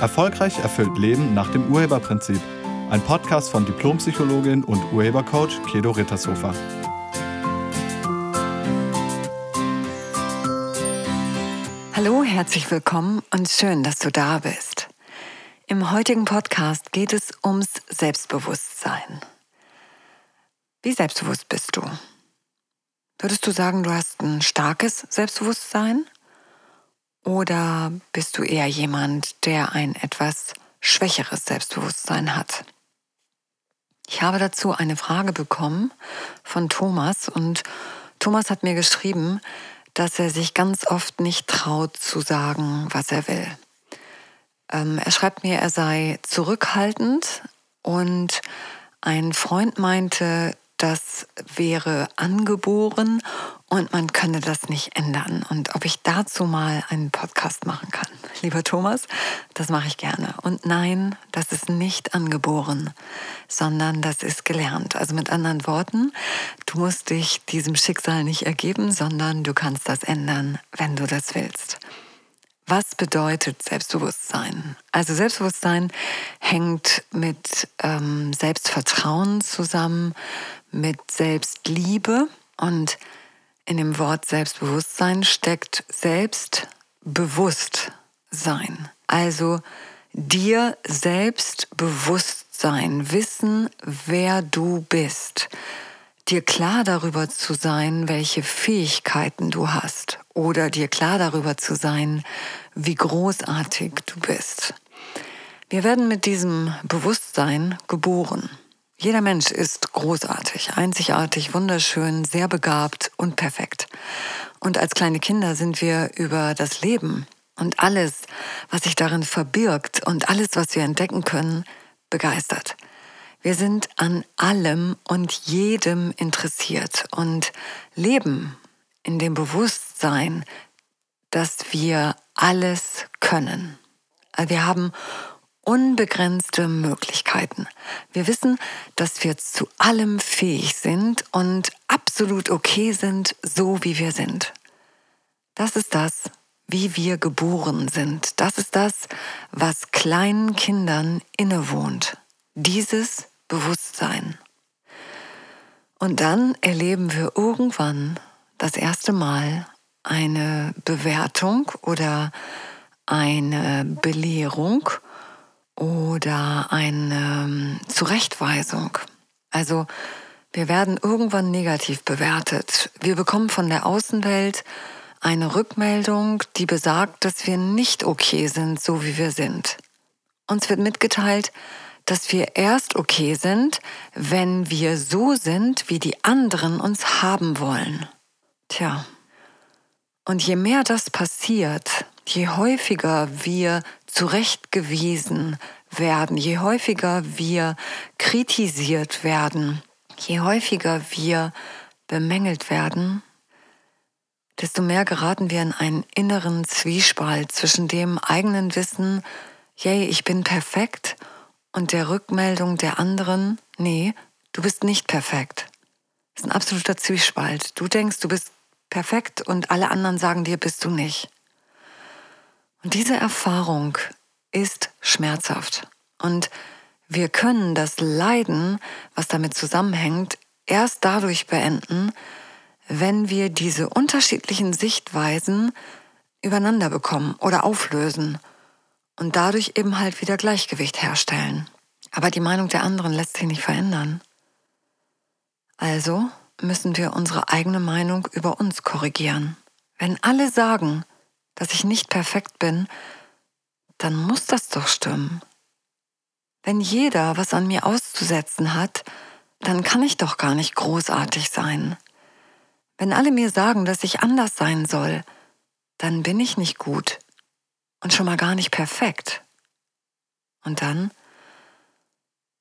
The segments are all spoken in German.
Erfolgreich erfüllt Leben nach dem Urheberprinzip. Ein Podcast von Diplompsychologin und Urhebercoach Kedo Rittershofer. Hallo, herzlich willkommen und schön, dass du da bist. Im heutigen Podcast geht es ums Selbstbewusstsein. Wie selbstbewusst bist du? Würdest du sagen, du hast ein starkes Selbstbewusstsein? Oder bist du eher jemand, der ein etwas schwächeres Selbstbewusstsein hat? Ich habe dazu eine Frage bekommen von Thomas und Thomas hat mir geschrieben, dass er sich ganz oft nicht traut zu sagen, was er will. Ähm, er schreibt mir, er sei zurückhaltend und ein Freund meinte, das wäre angeboren und man könne das nicht ändern. Und ob ich dazu mal einen Podcast machen kann. Lieber Thomas, das mache ich gerne. Und nein, das ist nicht angeboren, sondern das ist gelernt. Also mit anderen Worten, du musst dich diesem Schicksal nicht ergeben, sondern du kannst das ändern, wenn du das willst. Was bedeutet Selbstbewusstsein? Also Selbstbewusstsein hängt mit ähm, Selbstvertrauen zusammen, mit Selbstliebe und in dem Wort Selbstbewusstsein steckt Selbstbewusstsein. Also dir selbst bewusst sein, wissen, wer du bist, dir klar darüber zu sein, welche Fähigkeiten du hast oder dir klar darüber zu sein, wie großartig du bist. Wir werden mit diesem Bewusstsein geboren. Jeder Mensch ist großartig, einzigartig, wunderschön, sehr begabt und perfekt. Und als kleine Kinder sind wir über das Leben und alles, was sich darin verbirgt und alles, was wir entdecken können, begeistert. Wir sind an allem und jedem interessiert und leben in dem Bewusstsein, dass wir alles können. Wir haben unbegrenzte Möglichkeiten. Wir wissen, dass wir zu allem fähig sind und absolut okay sind, so wie wir sind. Das ist das, wie wir geboren sind. Das ist das, was kleinen Kindern innewohnt. Dieses Bewusstsein. Und dann erleben wir irgendwann das erste Mal eine Bewertung oder eine Belehrung oder eine ähm, Zurechtweisung. Also wir werden irgendwann negativ bewertet. Wir bekommen von der Außenwelt eine Rückmeldung, die besagt, dass wir nicht okay sind, so wie wir sind. Uns wird mitgeteilt, dass wir erst okay sind, wenn wir so sind, wie die anderen uns haben wollen. Tja. Und je mehr das passiert, je häufiger wir zurechtgewiesen werden, je häufiger wir kritisiert werden, je häufiger wir bemängelt werden, desto mehr geraten wir in einen inneren Zwiespalt zwischen dem eigenen Wissen, yay, ich bin perfekt, und der Rückmeldung der anderen, nee, du bist nicht perfekt. Das ist ein absoluter Zwiespalt. Du denkst, du bist perfekt und alle anderen sagen dir, bist du nicht. Und diese Erfahrung ist schmerzhaft. Und wir können das Leiden, was damit zusammenhängt, erst dadurch beenden, wenn wir diese unterschiedlichen Sichtweisen übereinander bekommen oder auflösen und dadurch eben halt wieder Gleichgewicht herstellen. Aber die Meinung der anderen lässt sich nicht verändern. Also müssen wir unsere eigene Meinung über uns korrigieren. Wenn alle sagen, dass ich nicht perfekt bin, dann muss das doch stimmen. Wenn jeder was an mir auszusetzen hat, dann kann ich doch gar nicht großartig sein. Wenn alle mir sagen, dass ich anders sein soll, dann bin ich nicht gut und schon mal gar nicht perfekt. Und dann?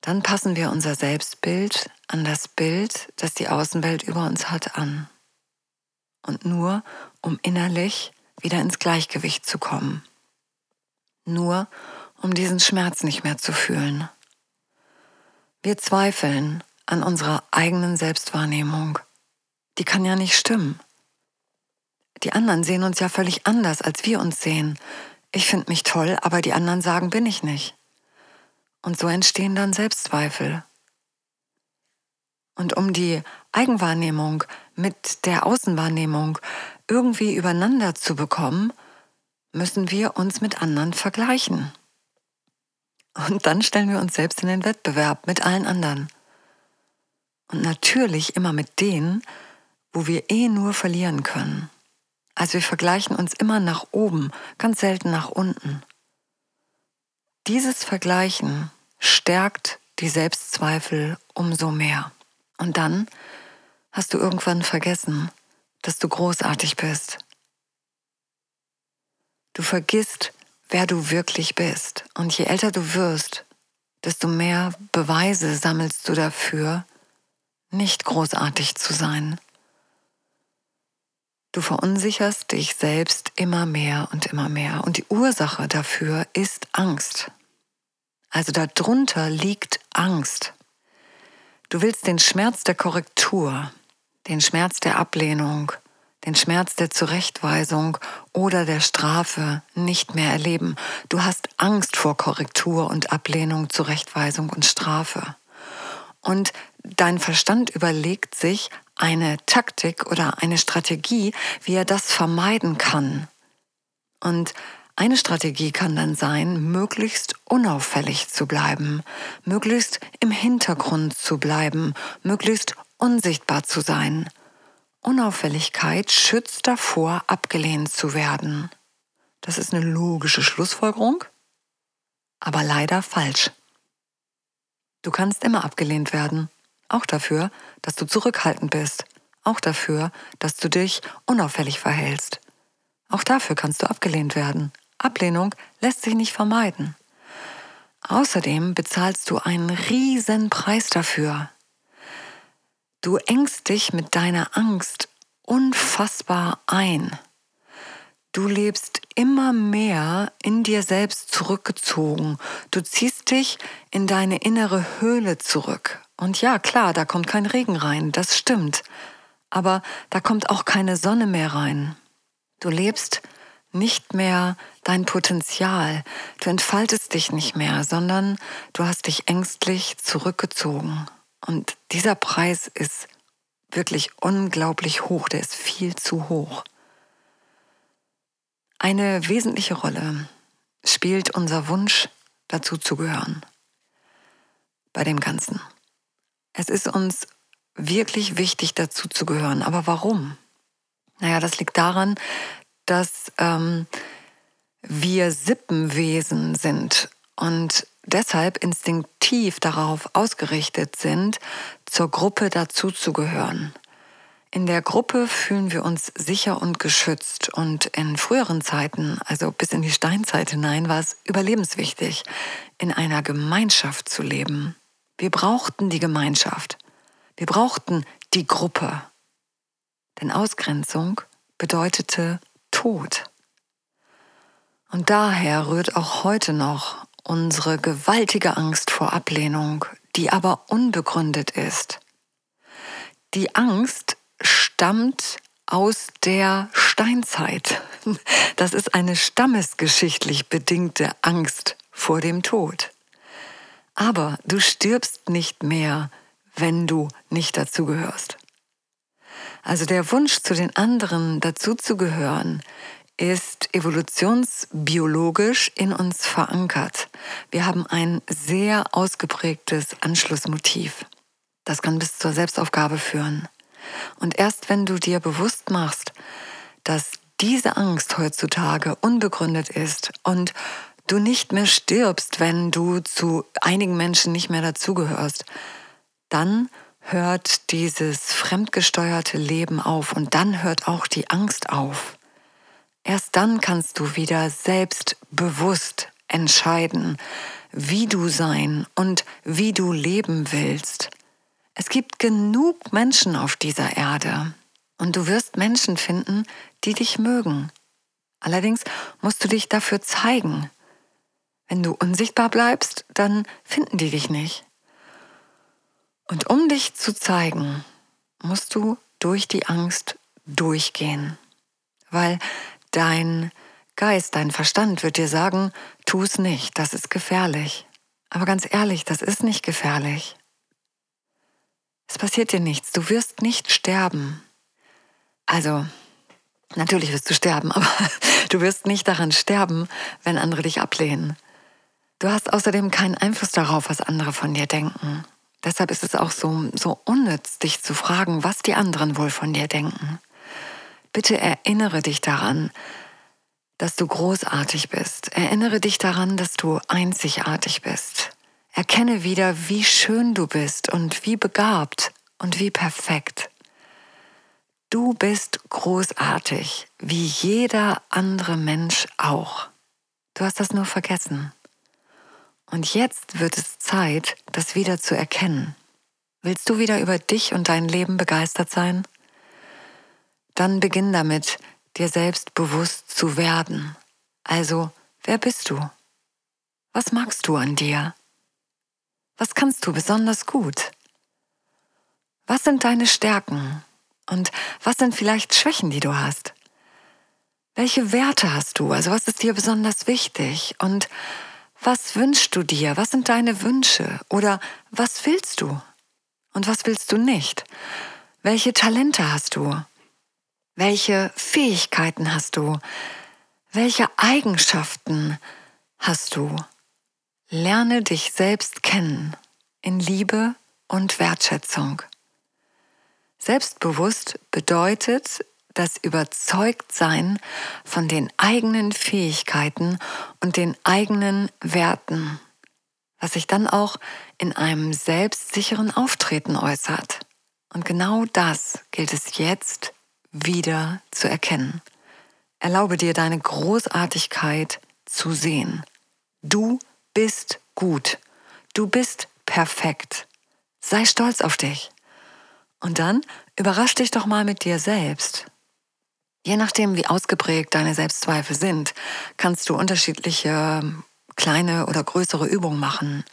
Dann passen wir unser Selbstbild an das Bild, das die Außenwelt über uns hat, an. Und nur um innerlich wieder ins Gleichgewicht zu kommen. Nur um diesen Schmerz nicht mehr zu fühlen. Wir zweifeln an unserer eigenen Selbstwahrnehmung. Die kann ja nicht stimmen. Die anderen sehen uns ja völlig anders, als wir uns sehen. ich finde mich toll, aber die anderen sagen, bin ich nicht. Und so entstehen dann Selbstzweifel. Und um die Eigenwahrnehmung mit der Außenwahrnehmung irgendwie übereinander zu bekommen, müssen wir uns mit anderen vergleichen. Und dann stellen wir uns selbst in den Wettbewerb mit allen anderen. Und natürlich immer mit denen, wo wir eh nur verlieren können. Also wir vergleichen uns immer nach oben, ganz selten nach unten. Dieses Vergleichen stärkt die Selbstzweifel umso mehr. Und dann hast du irgendwann vergessen, dass du großartig bist. Du vergisst, wer du wirklich bist. Und je älter du wirst, desto mehr Beweise sammelst du dafür, nicht großartig zu sein. Du verunsicherst dich selbst immer mehr und immer mehr. Und die Ursache dafür ist Angst. Also darunter liegt Angst. Du willst den Schmerz der Korrektur, den Schmerz der Ablehnung, den Schmerz der Zurechtweisung oder der Strafe nicht mehr erleben. Du hast Angst vor Korrektur und Ablehnung, Zurechtweisung und Strafe. Und dein Verstand überlegt sich eine Taktik oder eine Strategie, wie er das vermeiden kann. Und eine Strategie kann dann sein, möglichst unauffällig zu bleiben, möglichst im Hintergrund zu bleiben, möglichst unsichtbar zu sein. Unauffälligkeit schützt davor, abgelehnt zu werden. Das ist eine logische Schlussfolgerung, aber leider falsch. Du kannst immer abgelehnt werden, auch dafür, dass du zurückhaltend bist, auch dafür, dass du dich unauffällig verhältst. Auch dafür kannst du abgelehnt werden. Ablehnung lässt sich nicht vermeiden. Außerdem bezahlst du einen riesen Preis dafür. Du engst dich mit deiner Angst unfassbar ein. Du lebst immer mehr in dir selbst zurückgezogen. Du ziehst dich in deine innere Höhle zurück. Und ja, klar, da kommt kein Regen rein, das stimmt. Aber da kommt auch keine Sonne mehr rein. Du lebst nicht mehr dein Potenzial. Du entfaltest dich nicht mehr, sondern du hast dich ängstlich zurückgezogen. Und dieser Preis ist wirklich unglaublich hoch, der ist viel zu hoch. Eine wesentliche Rolle spielt unser Wunsch, dazu zu gehören. Bei dem Ganzen. Es ist uns wirklich wichtig, dazu zu gehören. Aber warum? Naja, das liegt daran, dass ähm, wir Sippenwesen sind und deshalb instinktiv darauf ausgerichtet sind, zur Gruppe dazuzugehören. In der Gruppe fühlen wir uns sicher und geschützt und in früheren Zeiten, also bis in die Steinzeit hinein, war es überlebenswichtig, in einer Gemeinschaft zu leben. Wir brauchten die Gemeinschaft. Wir brauchten die Gruppe. Denn Ausgrenzung bedeutete Tod. Und daher rührt auch heute noch unsere gewaltige Angst vor Ablehnung, die aber unbegründet ist. Die Angst stammt aus der Steinzeit. Das ist eine stammesgeschichtlich bedingte Angst vor dem Tod. Aber du stirbst nicht mehr, wenn du nicht dazugehörst. Also der Wunsch, zu den anderen dazuzugehören, ist evolutionsbiologisch in uns verankert. Wir haben ein sehr ausgeprägtes Anschlussmotiv. Das kann bis zur Selbstaufgabe führen. Und erst wenn du dir bewusst machst, dass diese Angst heutzutage unbegründet ist und du nicht mehr stirbst, wenn du zu einigen Menschen nicht mehr dazugehörst, dann hört dieses fremdgesteuerte Leben auf und dann hört auch die Angst auf. Erst dann kannst du wieder selbstbewusst entscheiden, wie du sein und wie du leben willst. Es gibt genug Menschen auf dieser Erde und du wirst Menschen finden, die dich mögen. Allerdings musst du dich dafür zeigen. Wenn du unsichtbar bleibst, dann finden die dich nicht. Und um dich zu zeigen, musst du durch die Angst durchgehen, weil dein Geist, dein Verstand wird dir sagen, tu es nicht, das ist gefährlich. Aber ganz ehrlich, das ist nicht gefährlich. Es passiert dir nichts, du wirst nicht sterben. Also, natürlich wirst du sterben, aber du wirst nicht daran sterben, wenn andere dich ablehnen. Du hast außerdem keinen Einfluss darauf, was andere von dir denken. Deshalb ist es auch so, so unnütz, dich zu fragen, was die anderen wohl von dir denken. Bitte erinnere dich daran, dass du großartig bist. Erinnere dich daran, dass du einzigartig bist. Erkenne wieder, wie schön du bist und wie begabt und wie perfekt. Du bist großartig, wie jeder andere Mensch auch. Du hast das nur vergessen. Und jetzt wird es Zeit, das wieder zu erkennen. Willst du wieder über dich und dein Leben begeistert sein? Dann beginn damit, dir selbst bewusst zu werden. Also, wer bist du? Was magst du an dir? Was kannst du besonders gut? Was sind deine Stärken? Und was sind vielleicht Schwächen, die du hast? Welche Werte hast du? Also was ist dir besonders wichtig? Und was wünschst du dir? Was sind deine Wünsche? Oder was willst du? Und was willst du nicht? Welche Talente hast du? Welche Fähigkeiten hast du? Welche Eigenschaften hast du? Lerne dich selbst kennen in Liebe und Wertschätzung. Selbstbewusst bedeutet das Überzeugtsein von den eigenen Fähigkeiten und den eigenen Werten, was sich dann auch in einem selbstsicheren Auftreten äußert. Und genau das gilt es jetzt wieder zu erkennen. Erlaube dir deine Großartigkeit zu sehen. Du bist gut. Du bist perfekt. Sei stolz auf dich. Und dann überrasch dich doch mal mit dir selbst. Je nachdem, wie ausgeprägt deine Selbstzweifel sind, kannst du unterschiedliche kleine oder größere Übungen machen.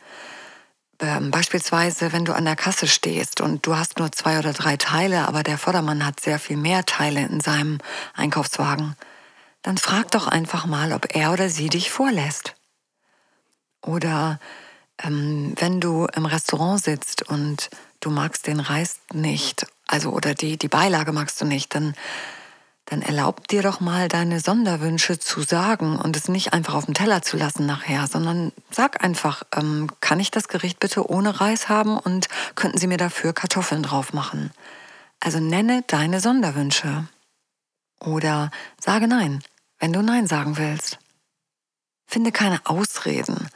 Ähm, beispielsweise, wenn du an der Kasse stehst und du hast nur zwei oder drei Teile, aber der Vordermann hat sehr viel mehr Teile in seinem Einkaufswagen, dann frag doch einfach mal, ob er oder sie dich vorlässt. Oder ähm, wenn du im Restaurant sitzt und du magst den Reis nicht, also oder die, die Beilage magst du nicht, dann dann erlaub dir doch mal deine Sonderwünsche zu sagen und es nicht einfach auf dem Teller zu lassen nachher, sondern sag einfach, ähm, kann ich das Gericht bitte ohne Reis haben und könnten Sie mir dafür Kartoffeln drauf machen? Also nenne deine Sonderwünsche. Oder sage Nein, wenn du Nein sagen willst. Finde keine Ausreden,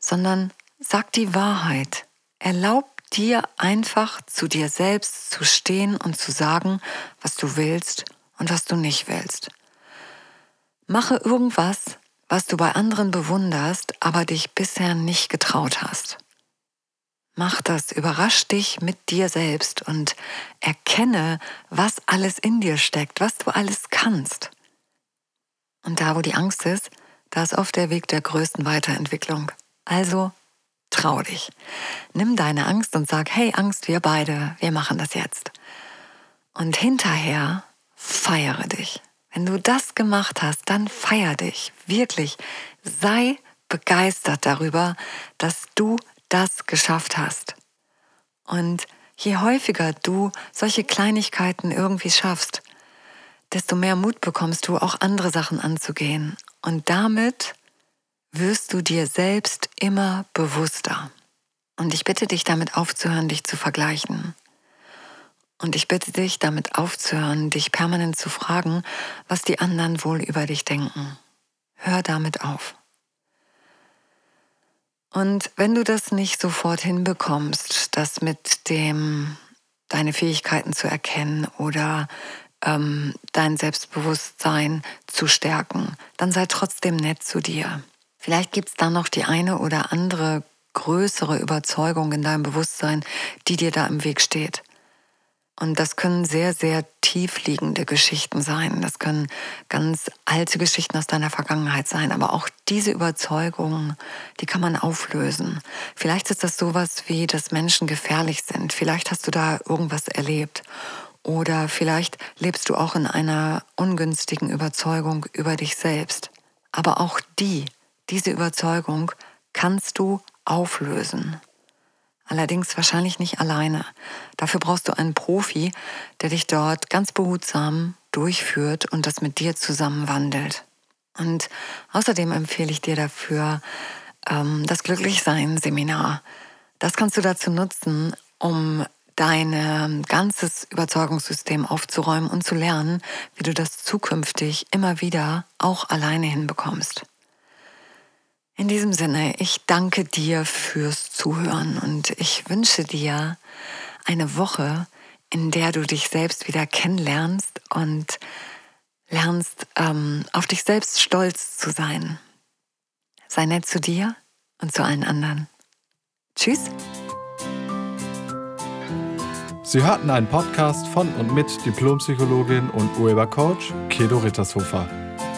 sondern sag die Wahrheit. Erlaub dir einfach zu dir selbst zu stehen und zu sagen, was du willst und was du nicht willst. Mache irgendwas, was du bei anderen bewunderst, aber dich bisher nicht getraut hast. Mach das, überrasch dich mit dir selbst und erkenne, was alles in dir steckt, was du alles kannst. Und da, wo die Angst ist, da ist oft der Weg der größten Weiterentwicklung. Also trau dich. Nimm deine Angst und sag, hey Angst, wir beide, wir machen das jetzt. Und hinterher feiere dich. Wenn du das gemacht hast, dann feier dich. Wirklich. Sei begeistert darüber, dass du das geschafft hast. Und je häufiger du solche Kleinigkeiten irgendwie schaffst, desto mehr Mut bekommst du, auch andere Sachen anzugehen. Und damit wirst du dir selbst immer bewusster. Und ich bitte dich damit aufzuhören, dich zu vergleichen. Und ich bitte dich, damit aufzuhören, dich permanent zu fragen, was die anderen wohl über dich denken. Hör damit auf. Und wenn du das nicht sofort hinbekommst, das mit dem, deine Fähigkeiten zu erkennen oder ähm, dein Selbstbewusstsein zu stärken, dann sei trotzdem nett zu dir. Vielleicht gibt es da noch die eine oder andere größere Überzeugung in deinem Bewusstsein, die dir da im Weg steht. Und das können sehr, sehr tiefliegende Geschichten sein. Das können ganz alte Geschichten aus deiner Vergangenheit sein. Aber auch diese Überzeugungen, die kann man auflösen. Vielleicht ist das sowas wie, dass Menschen gefährlich sind. Vielleicht hast du da irgendwas erlebt. Oder vielleicht lebst du auch in einer ungünstigen Überzeugung über dich selbst. Aber auch die, diese Überzeugung kannst du auflösen. Allerdings wahrscheinlich nicht alleine. Dafür brauchst du einen Profi, der dich dort ganz behutsam durchführt und das mit dir zusammen wandelt. Und außerdem empfehle ich dir dafür ähm, das Glücklichsein-Seminar. Das kannst du dazu nutzen, um dein ganzes Überzeugungssystem aufzuräumen und zu lernen, wie du das zukünftig immer wieder auch alleine hinbekommst. In diesem Sinne, ich danke dir fürs Zuhören und ich wünsche dir eine Woche, in der du dich selbst wieder kennenlernst und lernst, ähm, auf dich selbst stolz zu sein. Sei nett zu dir und zu allen anderen. Tschüss. Sie hörten einen Podcast von und mit Diplompsychologin und Urhebercoach Kedo Rittershofer.